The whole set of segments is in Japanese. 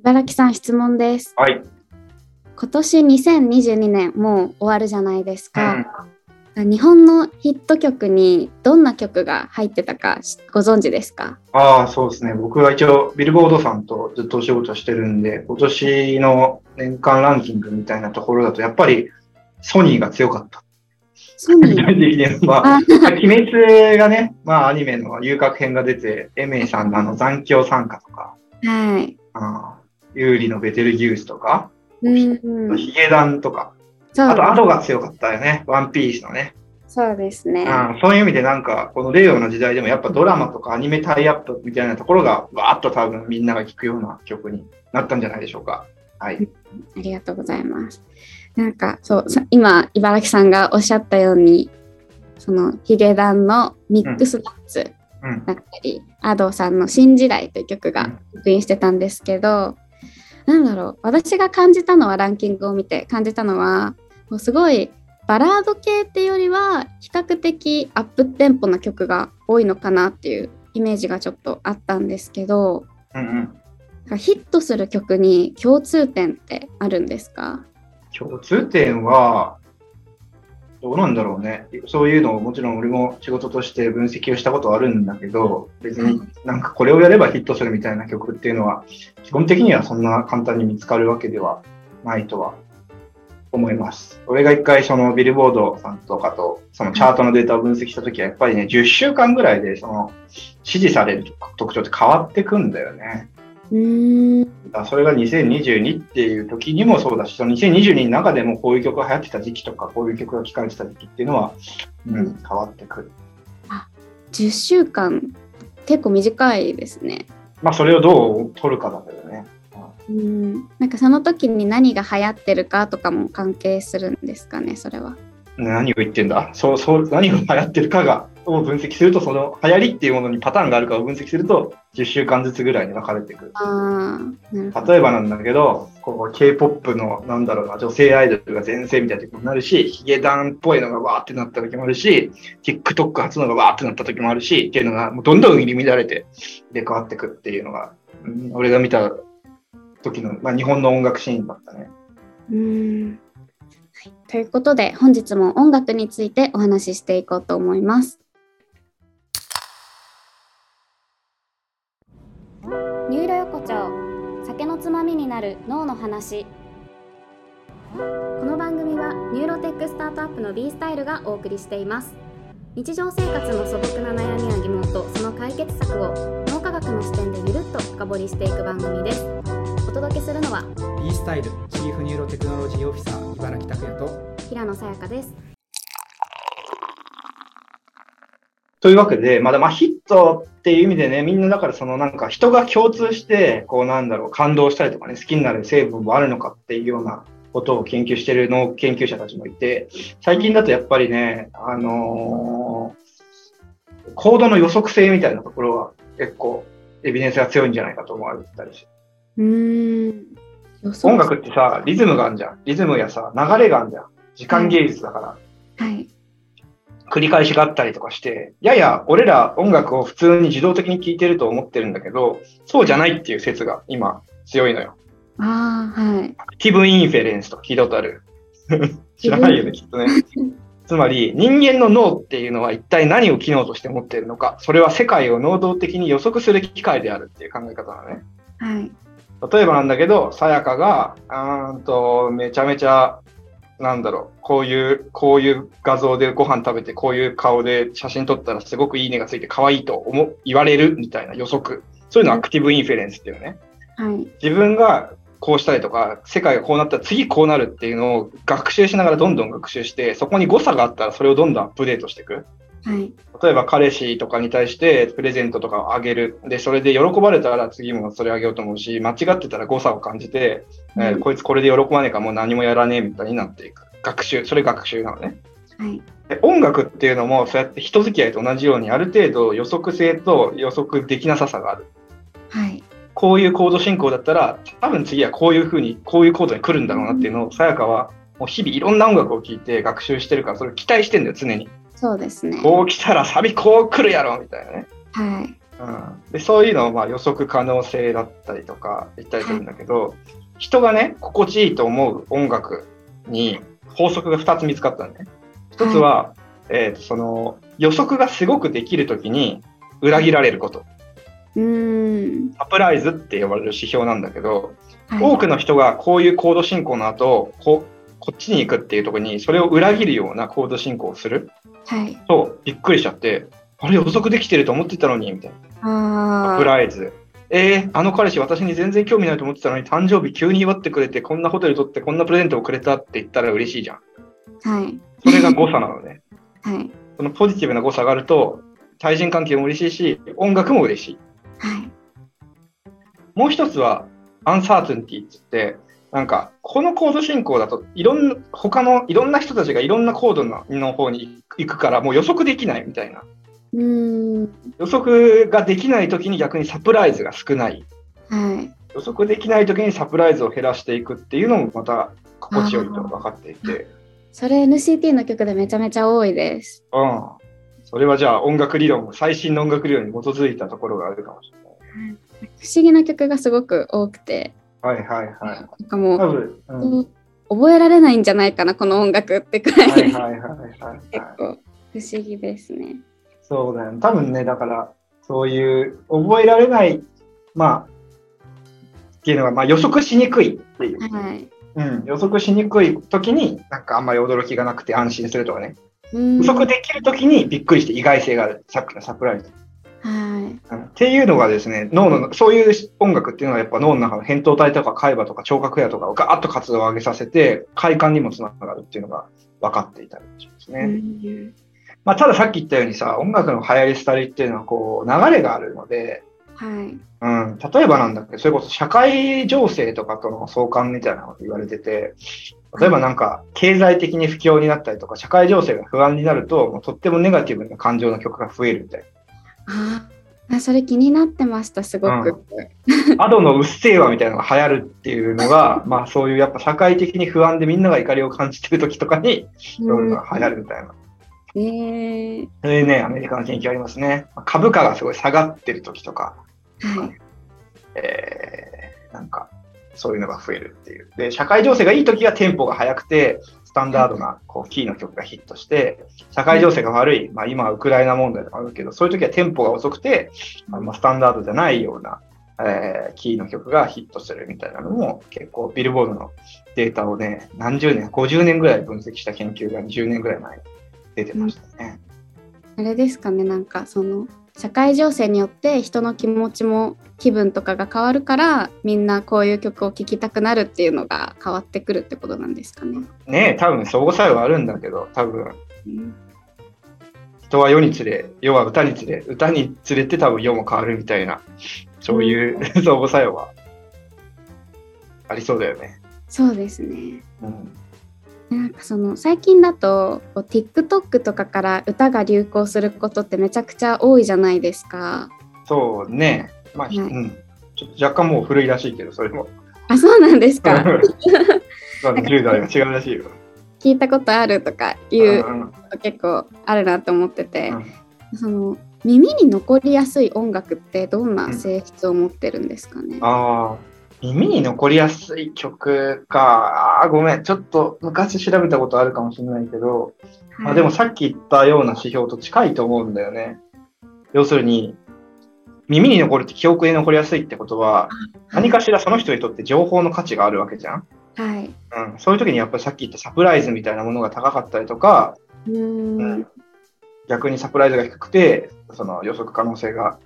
茨城さん質問です。はい。今年2022年もう終わるじゃないですか。日本のヒット曲にどんな曲が入ってたかしご存知ですか？ああ、そうですね。僕は一応、ビルボードさんとずっとお仕事してるんで、今年の年間ランキングみたいなところだと、やっぱりソニーが強かった。ソニー？まあ、あ鬼滅がね、まあアニメの遊郭編が出て、エメイさんのあの残響参加とか、はい。あー有利のベテルギウスとか、うん、ヒゲダンとか、そうあとアドが強かったよね。ワンピースのね。そうですね。うんそういう意味でなんか、この令和の時代でもやっぱドラマとかアニメタイアップみたいなところが、わーっと多分みんなが聴くような曲になったんじゃないでしょうか。はい。ありがとうございます。なんかそうさ今茨城さんがおっしゃったようにそのヒゲダンのミックスナッツうん。だったり、アドさんの「新時代」という曲が復印してたんですけど、なんだろう私が感じたのはランキングを見て感じたのはもうすごいバラード系っていうよりは比較的アップテンポな曲が多いのかなっていうイメージがちょっとあったんですけどうんうん。ヒットする曲に共通点ってあるんですか？共通点は、どうなんだろうね。そういうのをもちろん俺も仕事として分析をしたことはあるんだけど、別になんかこれをやればヒットするみたいな曲っていうのは、基本的にはそんな簡単に見つかるわけではないとは思います。俺が一回そのビルボードさんとかとそのチャートのデータを分析したときはやっぱりね、10週間ぐらいでその支持される特徴って変わってくんだよね。うーんそれが2022っていう時にもそうだし、その2022の中でもこういう曲が流行ってた時期とか、こういう曲が聴かれてた時期っていうのは、うん、変わってくる。10週間結構短いですね。まあ、それをどう取るかだけどね。うんなんかその時に何が流行ってるかとかも関係するんですかねそれは。何を言ってんだ？そう、そう、何が流行ってるかが、を分析すると、その流行りっていうものにパターンがあるかを分析すると、10週間ずつぐらいに分かれてくる。る。例えばなんだけど、こう K-POP のなんだろうな、女性アイドルが全盛みたいな時もなるし、ヒゲダンっぽいのがわーってなった時もあるし、TikTok 初のがわーってなった時もあるし、っていうのがもうどんどん入り乱れて、で変わってくっていうのが、うん俺が見た時の、まあ、日本の音楽シーンだったね。うーんはいということで本日も音楽についてお話ししていこうと思います。横丁酒のつまみになる脳の話。この番組はニューロテックスタートアップの B スタイルがお送りしています。日常生活の素朴な悩みや疑問とその解決策を脳科学の視点でゆるっと深掘りしていく番組です。お届けするのは B スタイルチーフニューロテクノロジーオフィサー茨城拓也と平野さやかですというわけで、まだまあヒットっていう意味でね、みんなだからそのなんか人が共通して、こうなんだろう、感動したりとかね、好きになる成分もあるのかっていうようなことを研究している脳研究者たちもいて、最近だとやっぱりね、あのーコードの予測性みたいなところは結構エビデンスが強いんじゃないかと思われてたりして。うーん音楽ってさ、リズムがあるじゃん。リズムやさ、流れがあるじゃん。時間芸術だから。はい繰り返しがあったりとかして、やや俺ら音楽を普通に自動的に聴いてると思ってるんだけど、そうじゃないっていう説が今強いのよ。ああはい active inference とか聞いたことある？知らないよね、きっとね。つまり人間の脳っていうのは一体何を機能として持っているのか、それは世界を能動的に予測する機械であるっていう考え方なのね。はい例えばなんだけど、さやかが、あーんと、めちゃめちゃ、なんだろう、こういう、こういう画像でご飯食べて、こういう顔で写真撮ったらすごくいいねがついて可愛いと思う言われるみたいな予測。そういうのを active inference っていうね。はい自分がこうしたりとか、世界がこうなったら次こうなるっていうのを学習しながらどんどん学習して、そこに誤差があったらそれをどんどんアップデートしていく。はい例えば彼氏とかに対してプレゼントとかをあげる。で、それで喜ばれたら次もそれあげようと思うし、間違ってたら誤差を感じて、えーうんこいつこれで喜ばねえからもう何もやらねえみたいになっていく。学習、それ学習なのね。はいで音楽っていうのもそうやって人付き合いと同じようにある程度予測性と予測できなささがある。はいこういうコード進行だったら、多分次はこういう風に、こういうコードに来るんだろうなっていうのを、さやかはもう日々いろんな音楽を聴いて学習してるから、それを期待してんだよ、常に。そうですねこう来たらサビこう来るやろみたいなね。はいうん、でそういうのをまあ予測可能性だったりとか言ったりするんだけど、人がね心地いいと思う音楽に法則が2つ見つかったんね。1つは、えーとその予測がすごくできるときに裏切られること。うーん。サプライズって呼ばれる指標なんだけど、はい多くの人がこういうコード進行の後ここっちに行くっていうところにそれを裏切るようなコード進行をするはい。とびっくりしちゃってあれ予測できてると思ってたのにみたいなサプ。ライズえー、あの彼氏私に全然興味ないと思ってたのに誕生日急に祝ってくれてこんなホテル取ってこんなプレゼントをくれたって言ったら嬉しいじゃんはい。それが誤差なのね はい。そのポジティブな誤差があると対人関係も嬉しいし音楽も嬉しいはい。もう一つは、アンサートゥンティって言って、なんか、このコード進行だと、いろんな、他のいろんな人たちがいろんなコードのの方に行くから、もう予測できないみたいな。うーん。予測ができないときに逆にサプライズが少ない。はい。予測できないときにサプライズを減らしていくっていうのもまた心地よいと分かっていて、それ NCT の曲でめちゃめちゃ多いです。うん。それはじゃあ音楽理論、最新の音楽理論に基づいたところがあるかもしれない。不思議な曲がすごく多くて、はいはいはい。なんかもう、多分、うん、は覚えられないんじゃないかな、この音楽ってくらい、いはいはいはい。結構不思議ですね。そうだよね。多分ね、だから、そういう覚えられない、まあ、っていうのが、まあ予測しにくいっていう。はい。うん、予測しにくい時に、なんかあんまり驚きがなくて安心するとかね。うん予測できる時にびっくりして意外性がある。さっきのサプライズ。はい。うんっていうのがですね、脳の、そういう音楽っていうのはやっぱ脳の中の扁桃体とか海馬とか聴覚野とかをガーッと活動を上げさせて、快感にもつながるっていうのが分かっていたりしますね。うんまあ、たださっき言ったようにさ、音楽の流行り廃りっていうのはこう流れがあるので、はい。うん、例えばなんだけど、それこそ社会情勢とかとの相関みたいなこと言われてて、例えばなんか経済的に不況になったりとか、社会情勢が不安になると、もうとってもネガティブな感情の曲が増えるみたいああ、それ気になってました、すごく。な。アドのうっせぇわみたいなのが流行るっていうのが、まあそういうやっぱ社会的に不安でみんなが怒りを感じてる時とかに、そういうのが流行るみたいな。ねえそれでね、アメリカの研究ありますね。株価がすごい下がってる時とか、はい。えーなんか、そういうのが増えるっていう。で、社会情勢がいい時はテンポが速くて、スタンダードなこうキーの曲がヒットして、社会情勢が悪い、まあ今はウクライナ問題とかあるけど、そういう時はテンポが遅くて、あまあ、スタンダードじゃないような、えーキーの曲がヒットするみたいなのも、結構ビルボードのデータをね、何十年、50年ぐらい分析した研究が20年ぐらい前に出てましたね。あれですかね、なんかその社会情勢によって人の気持ちも気分とかが変わるからみんなこういう曲を聴きたくなるっていうのが変わってくるってことなんですかね。ねえ、多分相互作用はあるんだけど、多分うん人は世につれ、世は歌につれ、歌につれて多分世も変わるみたいな、そういう 相互作用はありそうだよね。そうですね。うん、なんかその最近だとこう TikTok とかから歌が流行することってめちゃくちゃ多いじゃないですか。そうね。まあ、はいうん。ちょっと若干もう古いらしいけど、それも。あ、そうなんですか？まだ10代が違うらしいよ。聞いたことあるとかいう結構あるなと思ってて、うんその耳に残りやすい音楽ってどんな性質を持ってるんですかね？ああ、耳に残りやすい曲か。あーごめん。ちょっと昔調べたことあるかもしれないけど、まあ、でもさっき言ったような指標と近いと思うんだよね。要するに、耳に残るって記憶に残りやすいってことは、何かしらその人にとって情報の価値があるわけじゃん。はい。うん、そういう時にやっぱりさっき言ったサプライズみたいなものが高かったりとか、うーん。逆にサプライズが低くて、その予測可能性がた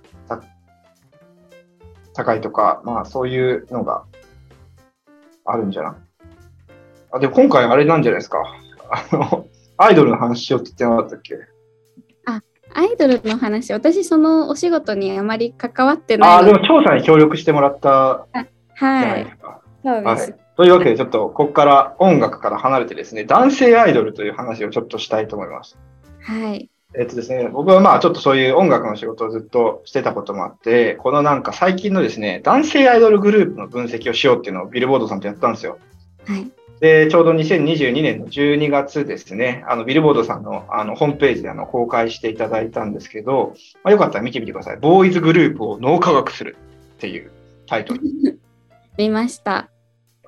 高いとか、まあそういうのがあるんじゃない？あ、でも今回あれなんじゃないですか？あの、アイドルの話しようって言ってなかったっけ？アイドルの話、私そのお仕事にあまり関わってああ、ないので。でも調査に協力してもらったじゃなはいい。ですか。そうです。はい。というわけで、ちょっとここから音楽から離れてですね、男性アイドルという話をちょっとしたいと思います。はい。えっとですね、僕はまあちょっとそういう音楽の仕事をずっとしてたこともあって、このなんか最近のですね、男性アイドルグループの分析をしようっていうのをビルボードさんとやったんですよ。はい。で、ちょうど2022年の12月ですね、あの、ビルボードさんのあのホームページであの公開していただいたんですけど、まあ、よかったら見てみてください。ボーイズグループを脳科学するっていうタイトル。見ました。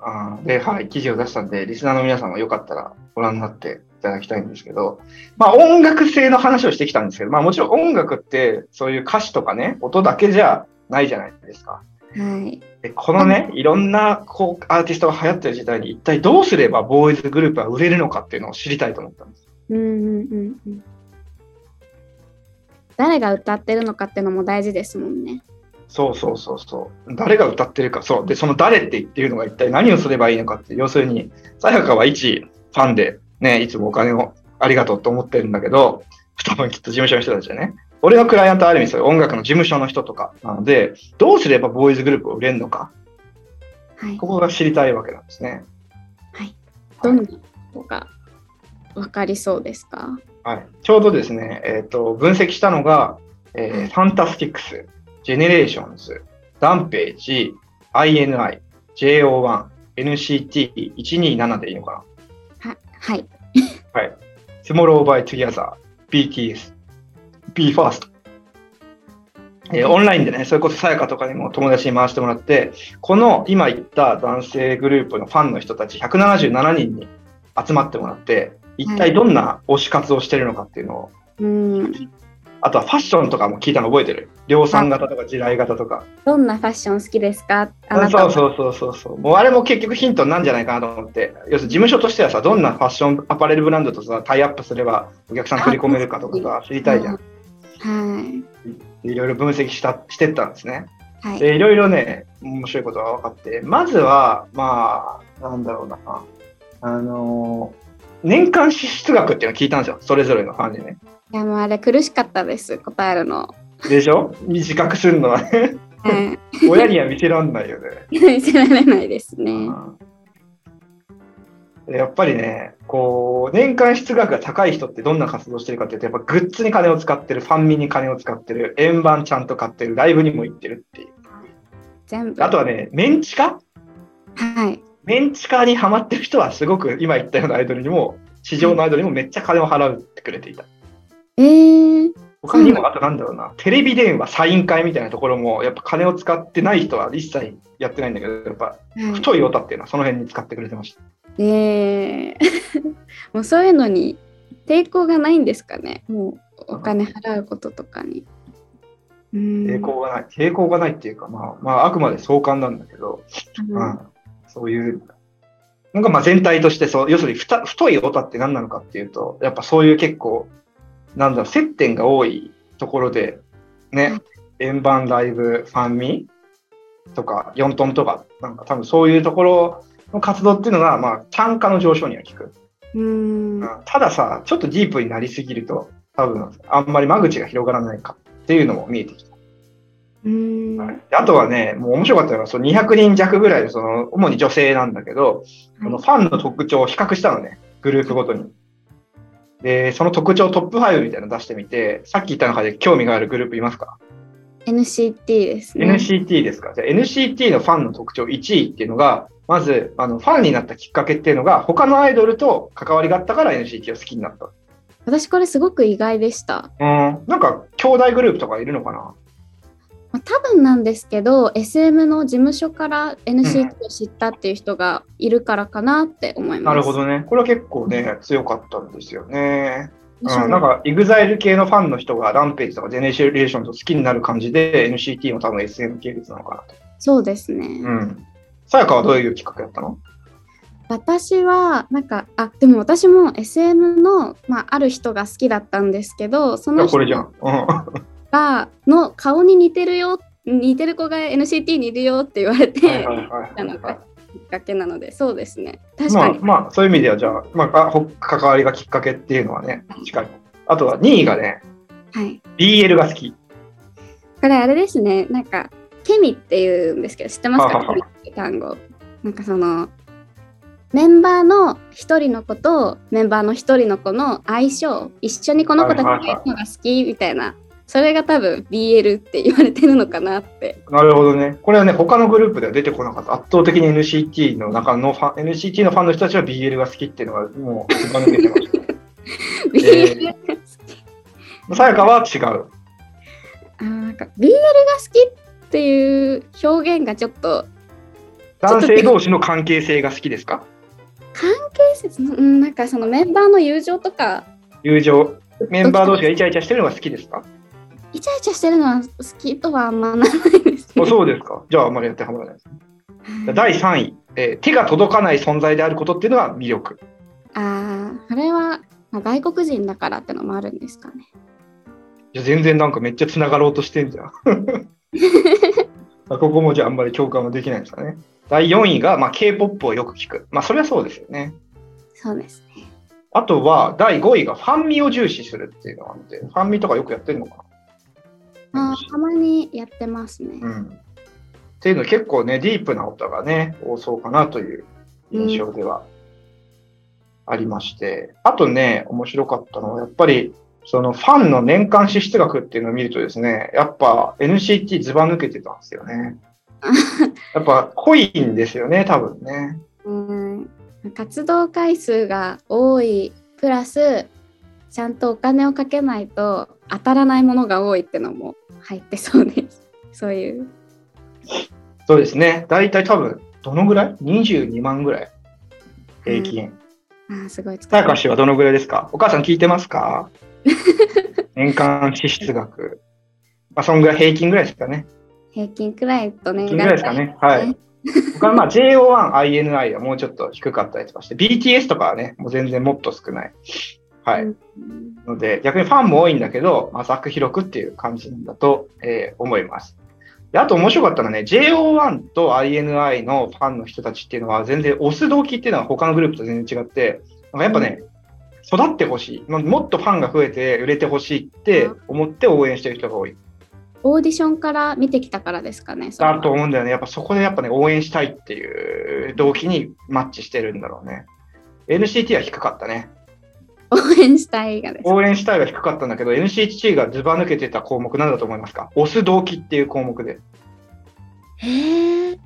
あーで、はい、記事を出したんで、リスナーの皆さんもよかったらご覧になっていただきたいんですけど、まあ音楽性の話をしてきたんですけど、まあもちろん音楽ってそういう歌詞とかね、音だけじゃないじゃないですか。はい。でこのね、いろんなこうアーティストが流行ってる時代に一体どうすればボーイズグループは売れるのかっていうのを知りたいと思ったんです。うんうんうんうん。誰が歌ってるのかっていうのも大事ですもんね。そうそうそうそう。誰が歌ってるか、そう。で、その誰って言っていうのが一体何をすればいいのかって、要するに、さやかは一ファンで、ね、いつもお金をありがとうと思ってるんだけど、多分きっと事務所の人たちはね、俺のクライアントはある意味そういう音楽の事務所の人とかなので、どうすればボーイズグループを売れるのか、はいこ。こが知りたいわけなんですね。はい。どんなことが分かりそうですか？はい、ちょうどですね、えっ、と、分析したのが、えーファンタスティックス、ジェネレーションズ、ダンページ、INI、JO1、NCT127 でいいのかははい。な はい。Tomorrow by Together、BTS、BE:FIRST。えーオンラインでね、それこそさやかとかにも友達に回してもらって、この今言った男性グループのファンの人たち177人に集まってもらって、一体どんな推し活をしてるのかっていうのをうん。あとはファッションとかも聞いたの覚えてる量産型とか地雷型とか。どんなファッション好きですか？あそうそうそうそうそう。もうあれも結局ヒントになんじゃないかなと思って。要するに事務所としてはさ、どんなファッションアパレルブランドとさ、タイアップすればお客さん振り込めるかとかさ、知りたいじゃん。はい。いろいろ分析したしてったんですね。はい。で、いろいろね、面白いことが分かって、まずは、まあ、なんだろうな。あのー年間支出額っていうのを聞いたんですよ。それぞれのファンにね。いやもうあれ苦しかったです、答えるの。でしょ？短くするのはね。はい。親には見せらんないよね。見せられないですね。でやっぱりね、こう、年間出額が高い人ってどんな活動してるかっていうと、やっぱグッズに金を使ってる、ファンミに金を使ってる、円盤ちゃんと買ってる、ライブにも行ってるっていう。全部。あとはね、メンチカ？はい。メンチカにハマってる人はすごく今言ったようなアイドルにも、市場のアイドルにもめっちゃ金を払ってくれていた。えー、他にも、あとなんだろうな、テレビ電話、サイン会みたいなところも、やっぱ金を使ってない人は一切やってないんだけど、やっぱはい太いオタっていうのはその辺に使ってくれてました。えー、もうそういうのに抵抗がないんですかね。もうお金払うこととかに。うーん抵抗がない。抵抗がないっていうか、まあ、まあ、あくまで相関なんだけど、うん、そういう、なんかまあ全体としてそう、要するに太いオタって何なのかっていうと、やっぱそういう結構、なんだろう、接点が多いところで、ね、円盤ライブ、ファンミとか、4トンとか、なんか多分そういうところの活動っていうのが、まあ、単価の上昇には効く。うーん。うんたださ、ちょっとディープになりすぎると、多分、あんまり間口が広がらないかっていうのも見えてきた。うーん。はいであとはね、もう面白かったのは、その200人弱ぐらいで、その、主に女性なんだけど、このファンの特徴を比較したのね、グループごとに。で、その特徴トップ5みたいなの出してみて、さっき言った中で興味があるグループいますか、NCT ですね。?NCT ですか？じゃあ NCT のファンの特徴1位っていうのが、まず、あの、ファンになったきっかけっていうのが、他のアイドルと関わりがあったから NCT を好きになった。私これすごく意外でした。うん。なんか、兄弟グループとかいるのかな？まあ、多分なんですけど SM の事務所から NCT を知ったっていう人がいるからかなって思います。なるほどね。これは結構ね、強かったんですよね。うん、なんか、EXILE 系のファンの人がランページとかジェネレーションと好きになる感じで、NCT も多分 SM 系列なのかなと。そうですね。うん。さやかはどういうきっかけだったの？私はなんかあでも私も SM の、まあ、ある人が好きだったんですけどそいの人やこれじゃん。うん。がの顔に似てるよ似てる子が NCT にいるよって言われて、なのがきっかけなのでそうですね。確まあかに、、まあ、そういう意味では、じゃあ、まあ、関わりがきっかけっていうのはね、近い。あとは2位がね、はい、BL が好き。これあれですね。なんかケミっていうんですけど知ってますか？ケミって単語。なんかそのメンバーの一人の子とメンバーの一人の子の相性一緒にこの子たちがいるのが好きみたいなそれが多分 BL って言われてるのかなって。なるほどね。これはね、他のグループでは出てこなかった。圧倒的に NCT の中のファン、NCT のファンの人たちは BL が好きっていうのがもう抜けてました。BL さやかは違う。あーなんか BL が好きっていう表現がちょっと男性同士の関係性が好きですか？関係説の、うん、なんかそのメンバーの友情とか友情。メンバー同士がイチャイチャしてるのが好きですか？イチャイチャしてるのは好きとはあんまならないです。そうですか。じゃああんまり当てはまらないですね。第3位、えー手が届かない存在であることっていうのが魅力。ああ、それは、まあ、外国人だからってのもあるんですかね。いや全然なんかめっちゃ繋がろうとしてんじゃん。あ ここもじゃああんまり共感はできないですかね。第4位が、まあ、K-POP をよく聞く。まあそれはそうですよね。そうですね。あとは第5位がファンミを重視するっていうのがあって、ファンミとかよくやってるのかなあーたまにやってますね。うん。っていうの結構ね、ディープな音がね、多そうかなという印象ではありまして、あとね、面白かったのは、やっぱり、そのファンの年間支出額っていうのを見るとですね、やっぱ NCT ずば抜けてたんですよね。やっぱ濃いんですよね、多分ね。うん活動回数が多いプラスちゃんとお金をかけないと当たらないものが多いってのも入ってそうです。そういう。そうですね。だいたい多分、どのぐらい ?22 万ぐらい平均。あーすごい使さやかしはどのぐらいですか？お母さん聞いてますか？年間支出額。まあ、そんぐらい、平均ぐらいですかね。平均くらいと年平均ぐらいですかね？はい。他はまあ JO1、INI はもうちょっと低かったりとかして、BTS とかはね、もう全然もっと少ない。はい。うんので、逆にファンも多いんだけど、まあ、ざく広くっていう感じなんだと、えー思います。であと面白かったのはね、JO1 と INI のファンの人たちっていうのは全然押す動機っていうのは他のグループと全然違って、なんかやっぱね、育ってほしい。ももっとファンが増えて売れてほしいって思って応援してる人が多い。オーディションから見てきたからですかね。だと思うんだよね。やっぱそこでやっぱね、応援したいっていう動機にマッチしてるんだろうね。NCT は低かったね。応援したいがです。応援したいが低かったんだけど、NCT がずば抜けてた項目なんだと思いますか？押す動機っていう項目で。へえ。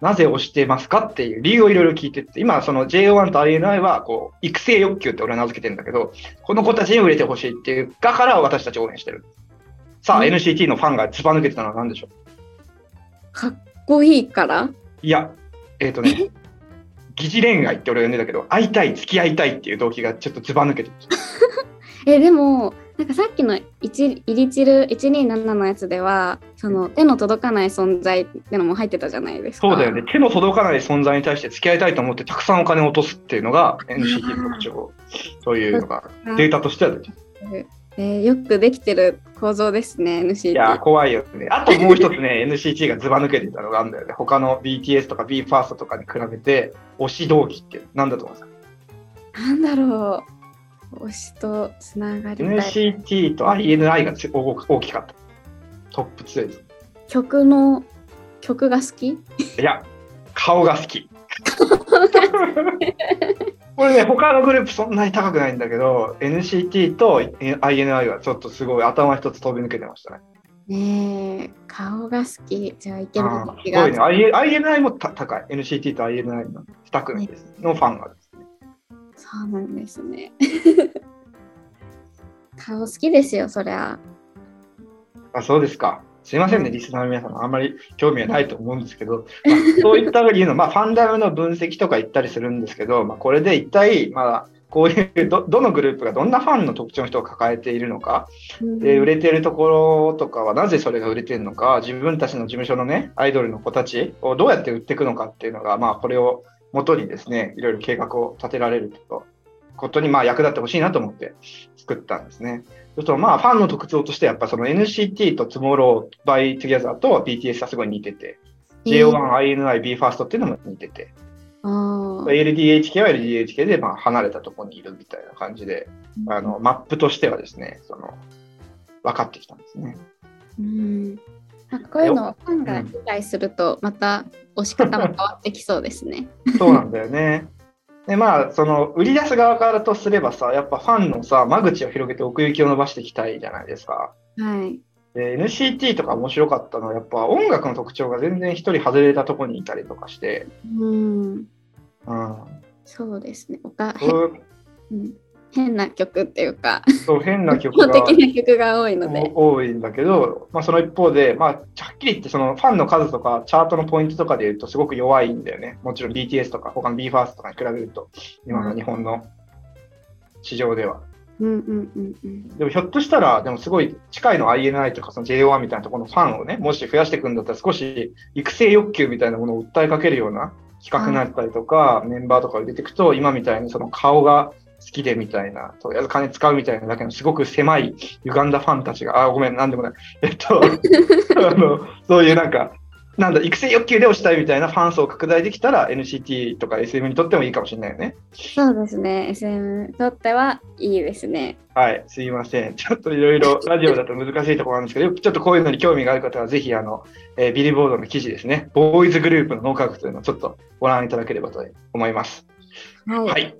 なぜ押してますかっていう理由をいろいろ聞いてって、今その JO1 と INI はこう育成欲求って俺は名付けてるんだけど、この子たちに売れてほしいっていう、だから私たち応援してる。さあ、うん NCT のファンがずば抜けてたのは何でしょう？かっこいいから？いや、えっ、とね、疑似恋愛って俺は呼んでたけど、会いたい、付き合いたいっていう動機がちょっとずば抜けてる。えでもなんかさっきの1イリチル127のやつではその手の届かない存在ってのも入ってたじゃないですか。そうだよね。手の届かない存在に対して付き合いたいと思ってたくさんお金を落とすっていうのが NCT の特徴。そういうのが データとしては出てるえーよくできてる構造ですね NCT。いやー、怖いよね。あともう一つね、NCT がズバ抜けてたのがあるんだよね。他の BTS とか BE:FIRST とかに比べて、推し動機って何だと思いますか？なんだろう推しとつながり ?NCT と INI が大きかった。トップ2です。曲の曲が好き？いや、顔が好き。これね、他のグループそんなに高くないんだけど、NCT と INI はちょっとすごい頭一つ飛び抜けてましたね。ねえ顔が好きじゃあイケメンあー気がすごいね。INI もた高い。NCT と INI の2組です、のファンがですね。そうなんですね 顔好きですよそりゃあそうですか。すいませんね、リスナーの皆さん、あんまり興味はないと思うんですけど、まあ、そういった理由の、まあ、ファンダムの分析とか言ったりするんですけど、まあ、これで一体、まあ、こういうど、どのグループがどんなファンの特徴の人を抱えているのか、で、売れてるところとかはなぜそれが売れてるのか、自分たちの事務所のね、アイドルの子たちをどうやって売っていくのかっていうのが、まあ、これを元にですね、いろいろ計画を立てられるとことに、まあ、役立ってほしいなと思って作ったんですね。そうすると、まあ、ファンの特徴として、やっぱその NCT と Tomorrow by Together と BTS はすごい似てて、JO1、INI、BE:FIRST っていうのも似てて、LDHK は LDHK でまあ離れたところにいるみたいな感じで、あのマップとしてはですね、その分かってきたんですね。うんなんかこういうのをファンが理解するとまた押し方も変わってきそうですね。そうなんだよね。でまあ、その売り出す側からとすればさ、やっぱファンのさ、間口を広げて奥行きを伸ばしていきたいじゃないですか。はい。で NCT とか面白かったのは、やっぱ音楽の特徴が全然一人外れたとこにいたりとかして、うん。うん。そうですね。おか、うん、変な曲っていうか、そう変な曲が的な曲が多いので。多いんだけど、まあ、その一方で、まあ、はっきり言ってそのファンの数とかチャートのポイントとかで言うとすごく弱いんだよね。もちろん BTS とか他の BE:FIRST とかに比べると、今の日本の市場では。うんうんうんうん。でもひょっとしたら、でもすごい近いの INI とかその JO1 みたいなところのファンをね、もし増やしていくんだったら少し育成欲求みたいなものを訴えかけるような企画になったりとか、メンバーとかを入れていくと、今みたいにその顔が好きでみたいな、とりあえず金使うみたいなだけのすごく狭い歪んだファンたちが、あ、ごめん、なんでもない。えっと、あの、そういうなんか、なんだ、育成欲求で押したいみたいなファン層を拡大できたら NCT とか SM にとってもいいかもしれないよね。そうですね。SM にとってはいいですね。はい、すいません。ちょっといろいろラジオだと難しいところなんですけど、ちょっとこういうのに興味がある方は、ぜひ、あの、えービリボードの記事ですね、ボーイズグループの脳科学というのをちょっとご覧いただければと思います。はい。はい。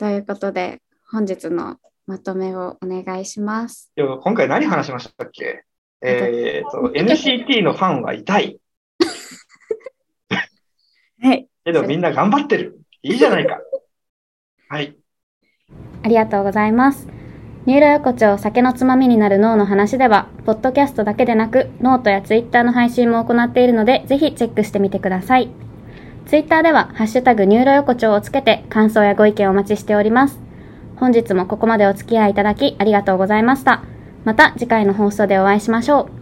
ということで、本日のまとめをお願いします。今回何話しましたっけ？えっと、NCT のファンは痛い。はい。けどみんな頑張ってる。いいじゃないか。はい。ありがとうございます。ニューロ横丁酒のつまみになる脳の話では、ポッドキャストだけでなく、ノートやツイッターの配信も行っているので、ぜひチェックしてみてください。ツイッターでは、ハッシュタグニューロ横丁をつけて、感想やご意見をお待ちしております。本日もここまでお付き合いいただき、ありがとうございました。また次回の放送でお会いしましょう。